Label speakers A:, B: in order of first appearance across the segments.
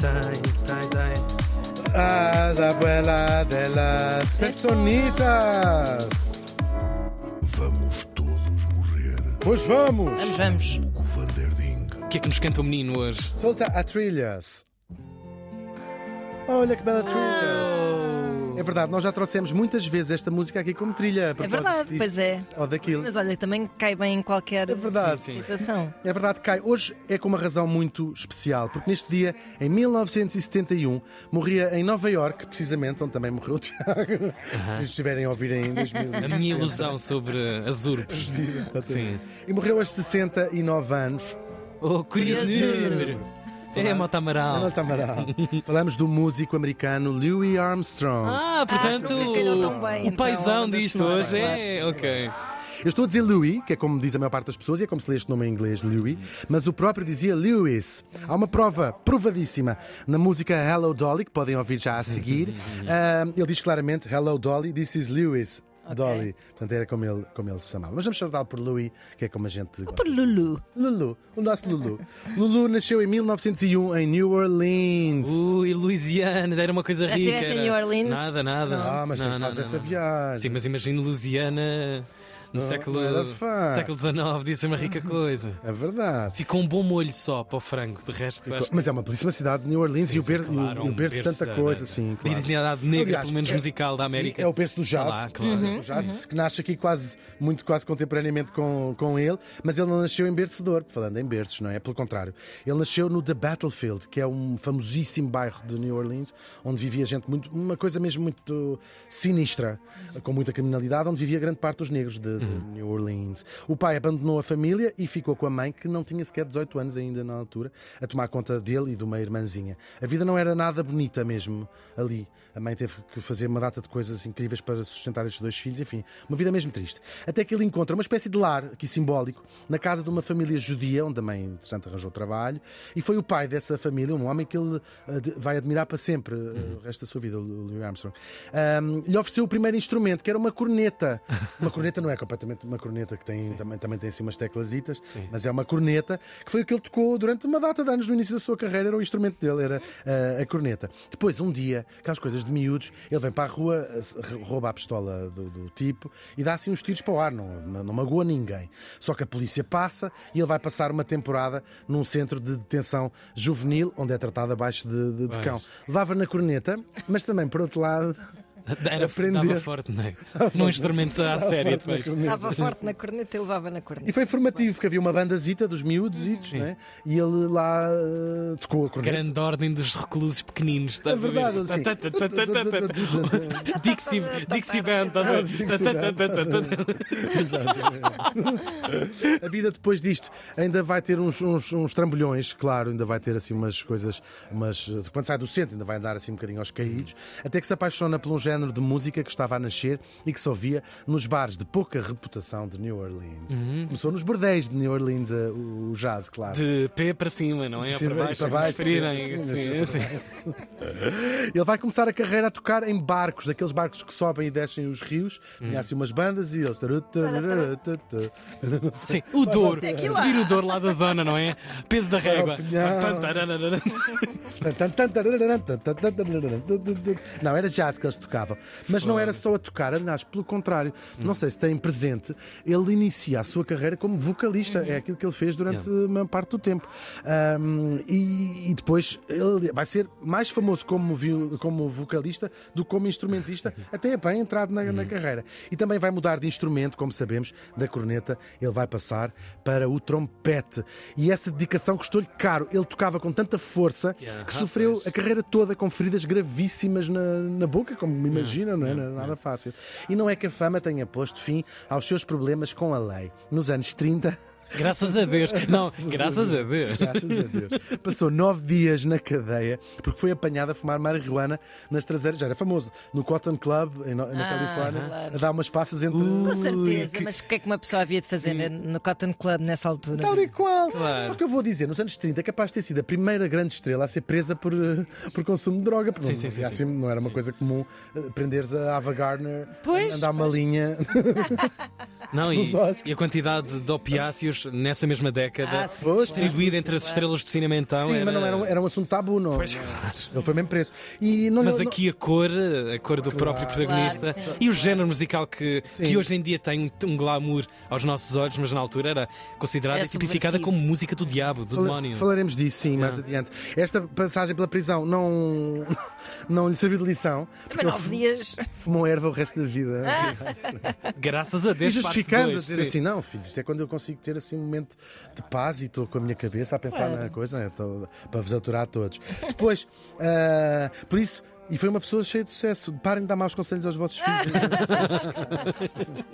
A: Tai, tai, tai.
B: Ah, la abuela de las personitas.
C: Vamos todos morrer.
B: Pois vamos.
D: Vamos, vamos.
C: Hugo van der Ding.
A: O que é que nos canta o menino hoje?
B: Solta a trilhas. Olha que bela trilhas. É verdade, nós já trouxemos muitas vezes esta música aqui como trilha. a
D: É verdade,
B: disto
D: pois é.
B: Ou daquilo.
D: Mas olha, também cai bem em qualquer
B: É verdade.
A: Sim, sim.
D: situação.
B: É verdade, Cai. Hoje é com uma razão muito especial, porque neste dia, em 1971, morria em Nova York, precisamente, onde também morreu o Tiago. Se estiverem a ouvir em 2000.
A: A minha ilusão sobre as urbes. Sim.
B: E morreu aos 69 anos.
A: Oh, curioso
D: Curioso
A: número. É, Mota Amaral.
B: Tamaral. Falamos do músico americano Louis Armstrong.
A: Ah, portanto,
D: Ah, bem,
A: o
D: então,
A: paizão
D: da
A: disto hoje é. Ok.
B: Eu estou a dizer Louis, que é como diz a maior parte das pessoas, e é como se lê este nome em inglês, Louis, mas o próprio dizia Lewis. Há uma prova provadíssima na música Hello Dolly, que podem ouvir já a seguir. Ah, ele diz claramente Hello Dolly, this is Lewis. Dolly, portanto era como ele, como ele se chamava. Mas vamos chamá-lo por Louis, que é como a gente gosta.
D: Por Lulu.
B: Lulu, o nosso Lulu. Lulu nasceu em 1901 em New Orleans.
A: Ui, Louisiana, era uma coisa
D: Já
A: rica.
D: estiveste em New Orleans?
A: Nada, nada.
B: Ah, mas
A: não,
B: não,
A: não,
B: faz
A: não,
B: essa
A: não.
B: viagem.
A: Sim, mas imagina Louisiana no
B: Não,
A: século,
B: não
A: século XIX, devia ser uma rica coisa.
B: É verdade.
A: Ficou um bom molho só para o frango, de resto. acho que-
B: Mas é uma belíssima cidade de New Orleans
A: Sim,
B: e o
A: sim,
B: berço,
A: claro,
B: o
A: um
B: berço de
A: berço
B: tanta coisa, sim, claro.
A: identidade negra,
B: Aliás,
A: pelo menos
B: é-
A: musical da
B: Sim,
A: América.
B: é o berço do jazz,
A: lá, claro.
B: o berço do jazz, que nasce aqui quase, muito quase contemporaneamente com, com ele, mas ele não nasceu em berço de ouro, falando em berços, não é? Pelo contrário, ele nasceu no The Battlefield, que é um famosíssimo bairro de New Orleans, onde vivia gente muito, uma coisa mesmo muito sinistra, com muita criminalidade, onde vivia grande parte dos negros de, de
A: Uhum.
B: New Orleans. O pai abandonou a família e ficou com a mãe, que não tinha sequer 18 anos ainda na altura, a tomar conta dele e de uma irmãzinha. A vida não era nada bonita mesmo ali. A mãe teve que fazer uma data de coisas incríveis para sustentar estes dois filhos, enfim, uma vida mesmo triste. Até que ele encontra uma espécie de lar, aqui simbólico, na casa de uma família judia, onde a mãe, entretanto, arranjou trabalho, e foi o pai dessa família, um homem que ele eh, vai admirar para sempre, eh, o resto da sua vida, o Louis Armstrong. Ahm, lhe ofereceu o primeiro instrumento, que era uma corneta. Uma corneta não é completamente uma corneta que tem, também, também tem assim umas teclasitas, mas é uma corneta, que foi o que ele tocou durante uma data de anos no início da sua carreira, era o instrumento dele, era ah, a corneta. Depois, um dia, aquelas coisas de miúdos, ele vem para a rua, se- rouba a pistola do, do tipo e dá assim uns tiros para o ar, não, não, magoa ninguém. Só que a polícia passa e ele vai passar uma temporada num centro de detenção juvenil, onde é tratado abaixo de, de- de cão. Levava na corneta, mas também, por outro lado,
A: Era,
B: Aprender.
A: Dava forte, não é? Num instrumento à série
B: forte na
A: depois.
D: Estava forte na corneta e levava na corneta.
B: E foi formativo, porque havia uma bandazita dos miúdos né? e ele lá eh, tocou a corneta.
A: Grande ordem dos reclusos pequeninos.
B: É
A: estás a ver?
B: verdade, sim.
A: Dixie, Dixie Band. estás a ver?
B: A vida depois disto ainda vai ter uns, uns, uns trambolhões, claro, ainda vai ter assim umas coisas, umas, quando sai do centro ainda vai andar assim um bocadinho aos caídos, até que se apaixona por um género de música que estava a nascer e que se ouvia nos bares de pouca reputação de New Orleans. Começou nos bordéis de New Orleans eh, o, jazz, claro.
A: De pé para cima, não é?
B: Sim,
A: para baixo.
B: para baixo, sim,
A: Sim.
B: Ele vai começar a carreira a tocar em barcos, daqueles barcos que sobem e descem os rios. Tinha assim umas bandas e eles.
A: Sim, o Douro. Subir o Douro lá da zona, não é? Peso da régua.
B: Não, era jazz que eles tocavam. Mas não era só a tocar, aliás, pelo contrário. Não sei se têm presente, ele inicia a sua carreira como vocalista. É aquilo que ele fez durante uma parte do tempo. Ahm, e, e depois ele vai ser mais famoso como, como vocalista do que como instrumentista, até bem entrado na, na carreira. E também vai mudar de instrumento, como sabemos, da corneta, ele vai passar para o trompete. E essa dedicação custou-lhe caro. Ele tocava com tanta força que sofreu a carreira toda com feridas gravíssimas na, na boca, como imagina, não é? Nada fácil. E não é que a fama tenha posto fim aos seus problemas com a lei. Nos anos 30.
A: Graças a Deus. Não, graças a Deus.
B: Graças a Deus. Passou nove dias na cadeia porque foi apanhado a fumar marihuana nas traseiras. Já era famoso. No Cotton Club, em, na
D: Ah,
B: Califórnia,
D: claro.
B: a dar umas passas entre.
D: Com certeza,
B: que-
D: mas o que é que uma pessoa havia de fazer no Cotton Club nessa altura?
B: Tal e qual.
A: Claro.
B: Só que eu vou dizer, nos anos 30 é capaz de ter sido a primeira grande estrela a ser presa por, eh, por consumo de droga. Porque
A: Sim,
B: não,
A: sim, sim,
B: assim, não era uma coisa comum eh, prenderes a Ava Gardner,
D: Pois,
B: andar uma linha.
A: Não, e, e a quantidade de opiáceos Nessa mesma década,
D: Ah, sim.
B: Pois,
A: distribuída entre as estrelas do cinema então.
B: Sim, mas não era, um- era um assunto tabu, não.
A: Pois, claro.
B: Ele foi mesmo preso. E não,
A: Mas
B: não-
A: aqui a cor, a cor do próprio protagonista
D: Claro, sim.
A: e o género musical que,
B: Sim.
A: que hoje em dia tem um, um glamour aos nossos olhos, mas na altura era considerada
D: É
A: e tipificada como música do diabo, do
B: Fala-
A: demónio.
B: Falaremos disso, sim, mais adiante. Esta passagem pela prisão não, não lhe serviu de lição.
D: Também nove dias.
B: Fumou erva o resto da vida.
A: Graças a
B: E
A: Deus.
B: justificando,
A: parte
B: a
A: dois,
B: dizer
A: sim.
B: assim, não, filho, isto é quando eu consigo ter assim um momento de paz e estou com a minha cabeça a pensar na coisa, né? Para vos aturar a todos. Depois, ah, por isso, e foi uma pessoa cheia de sucesso. Parem de dar maus conselhos aos vossos filhos.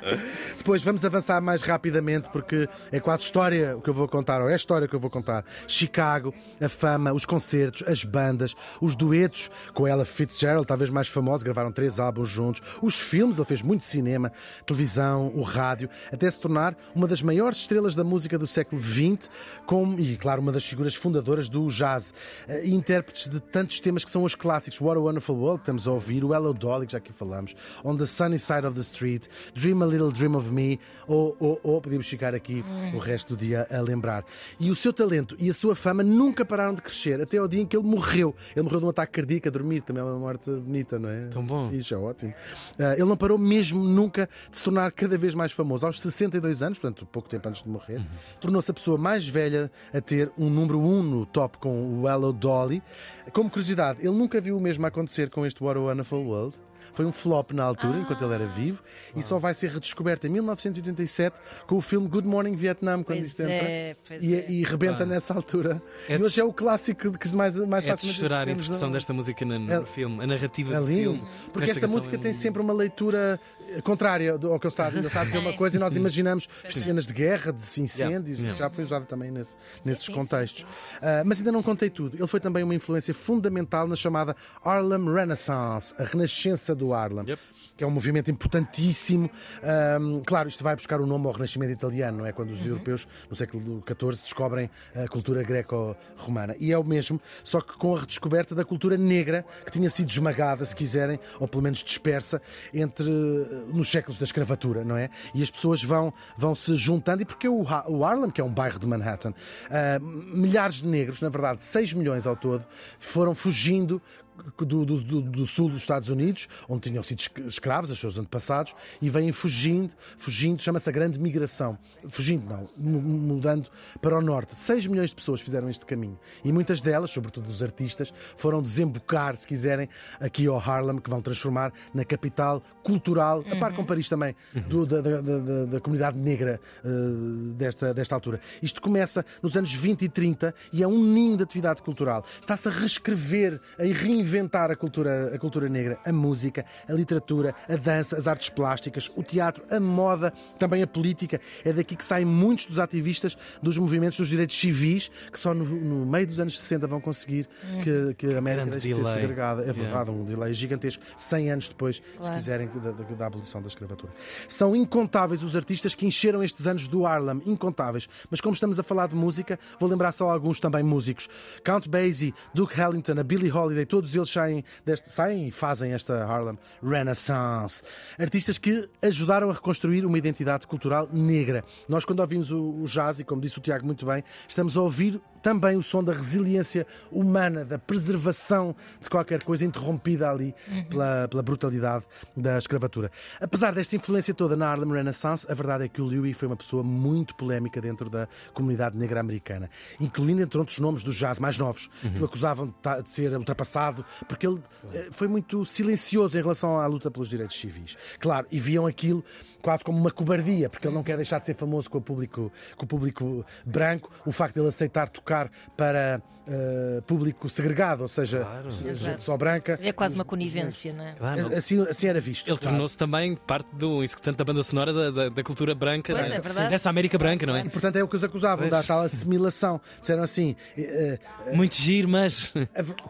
B: Depois vamos avançar mais rapidamente porque é quase história o que eu vou contar, ou é a história que eu vou contar. Chicago, a fama, os concertos, as bandas, os duetos com ela Fitzgerald, talvez mais famosos, gravaram três álbuns juntos, os filmes, ele fez muito cinema, televisão, o rádio, até se tornar uma das maiores estrelas da música do século XX, como, e claro, uma das figuras fundadoras do jazz. Eh, intérpretes de tantos temas que são os clássicos, What a Wonderful World, que estamos a ouvir, o Hello Dolly, que já aqui falamos, On the Sunny Side of the Street, Dream a Little Dream of Me, ou, ou, ou podíamos ficar aqui o resto do dia a lembrar. E o seu talento e a sua fama nunca pararam de crescer, até ao dia em que ele morreu. Ele morreu de um ataque cardíaco a dormir, também é uma morte bonita, não é?
A: Tão bom.
B: Fixe, é ótimo. Ah, ele não parou mesmo nunca de se tornar cada vez mais famoso. Aos 62 anos, portanto, pouco tempo antes de morrer, tornou-se a pessoa mais velha a ter um número 1 no top com o Hello Dolly. Como curiosidade, ele nunca viu o mesmo acontecer com este What a Wonderful World. Foi um flop na altura, enquanto ele era vivo, e só vai ser redescoberto em 1987 com o filme Good Morning Vietnam, quando
D: Pois
B: isto entra.
D: é,
B: E,
D: é.
B: e rebenta
A: Ah.
B: nessa altura.
A: É
B: e hoje é o clássico que mais, mais
A: É de chorar a interpretação
B: a-
A: desta música no, no
B: É-
A: filme, a narrativa
B: é
A: do
B: lindo,
A: filme.
B: porque esta
A: canção
B: música
A: é
B: tem sempre uma leitura eh, contrária ao que ele está a dizer uma coisa e nós imaginamos cenas de guerra, de incêndios,
A: Yeah.
B: que já foi usada também nesse- nesses
D: sim,
B: contextos. Ah, mas ainda não contei tudo. Ele foi também uma influência fundamental na chamada Harlem Renaissance, a renascença do Harlem.
A: Yep.
B: Que é um movimento importantíssimo. Ahm, claro, isto vai buscar o nome ao Renascimento italiano, não é? Quando os europeus, no século XIV, descobrem a cultura greco-romana. E é o mesmo, só que com a redescoberta da cultura negra, que tinha sido esmagada, se quiserem, ou pelo menos dispersa, entre nos séculos da escravatura, não é? E as pessoas vão, vão se juntando, e porque o, Ha- o Harlem, que é um bairro de Manhattan, ah, milhares de negros, na verdade 6 milhões ao todo, foram fugindo do, do- do- do sul dos Estados Unidos, onde tinham sido esc- escravos, os seus antepassados, e vêm fugindo, fugindo, chama-se a Grande Migração. Fugindo, não, mu- mudando para o norte. 6 milhões de pessoas fizeram este caminho. E muitas delas, sobretudo os artistas, foram desembocar, se quiserem, aqui ao Harlem, que vão transformar na capital cultural, a par com Paris também, do- da, da- da- da comunidade negra eh, desta, desta altura. Isto começa nos anos 20 e 30 e é um ninho de atividade cultural. Está-se a reescrever, a reinventar a cultura, a cultura negra, a música, a literatura, a dança, as artes plásticas, o teatro, a moda, também a política. É daqui que saem muitos dos ativistas dos movimentos dos direitos civis, que só no, no meio dos anos 60 vão conseguir que, que a América
A: Grande
B: deixe de ser segregada. É
A: Yeah.
B: verdade, um delay gigantesco, 100 anos depois, se
D: Claro.
B: quiserem, da, da- da abolição da escravatura. São incontáveis os artistas que encheram estes anos do Harlem, incontáveis. Mas como estamos a falar de música, vou lembrar só alguns também músicos. Count Basie, Duke Ellington, a Billie Holiday, todos eles saem, deste, saem e fazem esta Harlem Renaissance. Artistas que ajudaram a reconstruir uma identidade cultural negra. Nós, quando ouvimos o, o jazz, e como disse o Tiago muito bem, estamos a ouvir também o som da resiliência humana, da preservação de qualquer coisa interrompida ali pela, pela brutalidade da escravatura. Apesar desta influência toda na Harlem Renaissance, a verdade é que o Louis foi uma pessoa muito polémica dentro da comunidade negra americana, incluindo entre outros nomes do jazz mais novos, que o acusavam de ser ultrapassado, porque ele eh, foi muito silencioso em relação à luta pelos direitos civis. Claro, e viam aquilo quase como uma cobardia, porque ele não quer deixar de ser famoso com o público, com o público branco, o facto de ele aceitar tocar para eh, público segregado, ou seja,
A: Claro.
B: gente só branca.
D: É quase uma conivência, não é?
A: Claro.
B: Assim, assim era visto.
A: Ele
B: claro.
A: tornou-se também parte do executante da banda sonora da, da, da cultura branca,
D: é, verdade.
A: dessa América branca, não é?
B: E portanto é o que os acusavam,
A: Pois.
B: da tal assimilação. Disseram assim: eh, eh,
A: Muito giro, mas.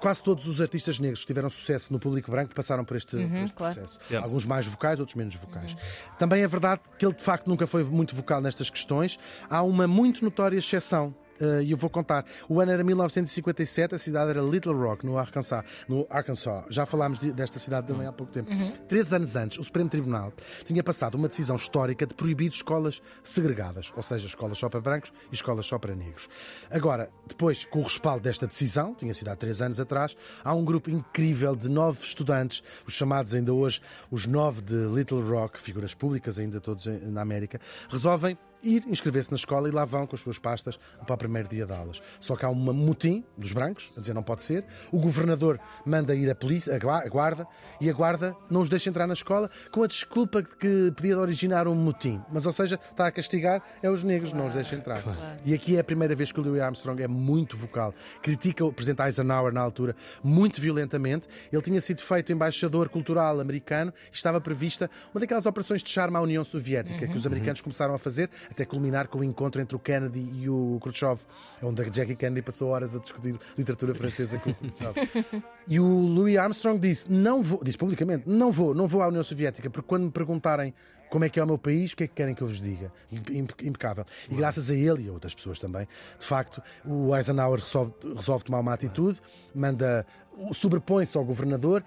B: quase todos os artistas negros que tiveram sucesso no público branco passaram por este, por este
D: claro.
B: processo.
A: Yeah.
B: Alguns mais vocais, outros menos vocais. Também é verdade que ele de facto nunca foi muito vocal nestas questões. Há uma muito notória exceção. Eh, e eu vou contar. O ano era 1957, a cidade era Little Rock, no Arkansas. No Arkansas. Já falámos de- desta cidade também há pouco tempo. Três anos antes, o Supremo Tribunal tinha passado uma decisão histórica de proibir escolas segregadas, ou seja, escolas só para brancos e escolas só para negros. Agora, depois, com o respaldo desta decisão, tinha sido há três anos atrás, há um grupo incrível de nove estudantes, os chamados ainda hoje os nove de Little Rock, figuras públicas ainda todos na América, resolvem ir inscrever-se na escola e lá vão com as suas pastas para o primeiro dia de aulas. Só que há um motim dos brancos, a dizer não pode ser. O governador manda ir a polícia, a gua- a guarda, e a guarda não os deixa entrar na escola com a desculpa de que podia originar um motim. Mas, ou seja, está a castigar é os negros, não os deixa entrar. E aqui é a primeira vez que o Louis Armstrong é muito vocal. Critica o presidente Eisenhower na altura muito violentamente. Ele tinha sido feito embaixador cultural americano e estava prevista uma daquelas operações de charme à União Soviética que os americanos começaram a fazer até culminar com o encontro entre o Kennedy e o Khrushchev, onde a Jackie Kennedy passou horas a discutir literatura francesa com o Khrushchev. E o Louis Armstrong disse: não vou, disse publicamente, não vou, não vou à União Soviética, porque quando me perguntarem como é que é o meu país, o que é que querem que eu vos diga? Impe- Impecável. E graças a ele e a outras pessoas também, de facto, o Eisenhower resolve, resolve tomar uma atitude, manda sobrepõe-se ao governador,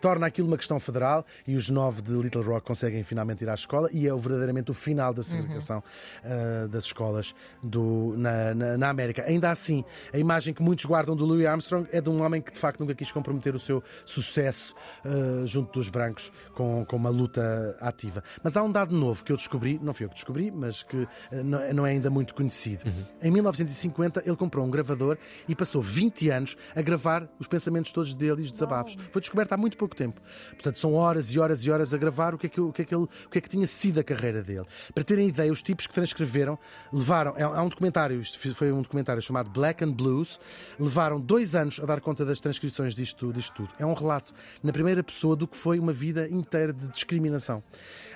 B: torna aquilo uma questão federal e os nove de Little Rock conseguem finalmente ir à escola e é verdadeiramente o final da segregação ah, das escolas do- na, na- na América. Ainda assim, a imagem que muitos guardam do Louis Armstrong é de um homem que de facto nunca quis comprometer o seu sucesso ah, junto dos brancos com, com uma luta ativa. Mas há um dado novo que eu descobri, não fui eu que descobri, mas que ah, não, é- é ainda muito conhecido. Em 1950 ele comprou um gravador e passou 20 anos a gravar os pensamentos todos dele e os desabafos. Foi descoberto há muito pouco tempo. Portanto, são horas e horas e horas a gravar o que é que, o que, é que, ele, o que, é que tinha sido a carreira dele. Para terem ideia, os tipos que transcreveram levaram. Há um documentário, isto foi um documentário chamado Black and Blues, levaram dois anos a dar conta das transcrições disto, disto tudo. É um relato na primeira pessoa do que foi uma vida inteira de discriminação.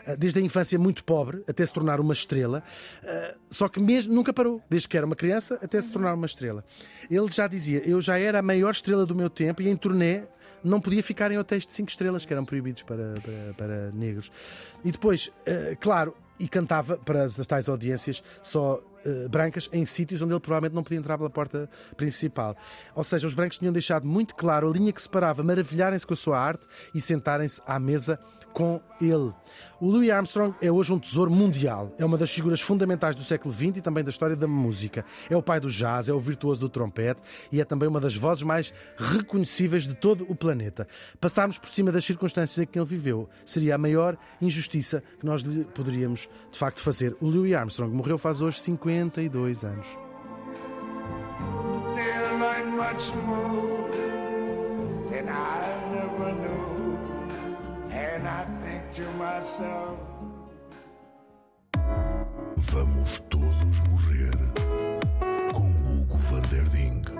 B: Ah, Desde a infância muito pobre até se tornar uma estrela, ah, só que mesmo nunca parou, desde que era uma criança até se tornar uma estrela. Ele já dizia: Eu já era a maior estrela do meu tempo e em turnê não podia ficar em hotéis de 5 estrelas, que eram proibidos para, para, para negros. E depois, eh, claro, e cantava para as tais audiências só brancas em sítios onde ele provavelmente não podia entrar pela porta principal. Ou seja, os brancos tinham deixado muito claro a linha que separava maravilharem-se com a sua arte e sentarem-se à mesa com ele. O Louis Armstrong é hoje um tesouro mundial. É uma das figuras fundamentais do século XX e também da história da música. É o pai do jazz, é o virtuoso do trompete e é também uma das vozes mais reconhecíveis de todo o planeta. Passarmos por cima das circunstâncias em que ele viveu seria a maior injustiça que nós lhe poderíamos, de facto, fazer. O Louis Armstrong morreu faz hoje 52 anos.
E: Much more than I to myself,
C: Vamos todos morrer com Hugo Van der.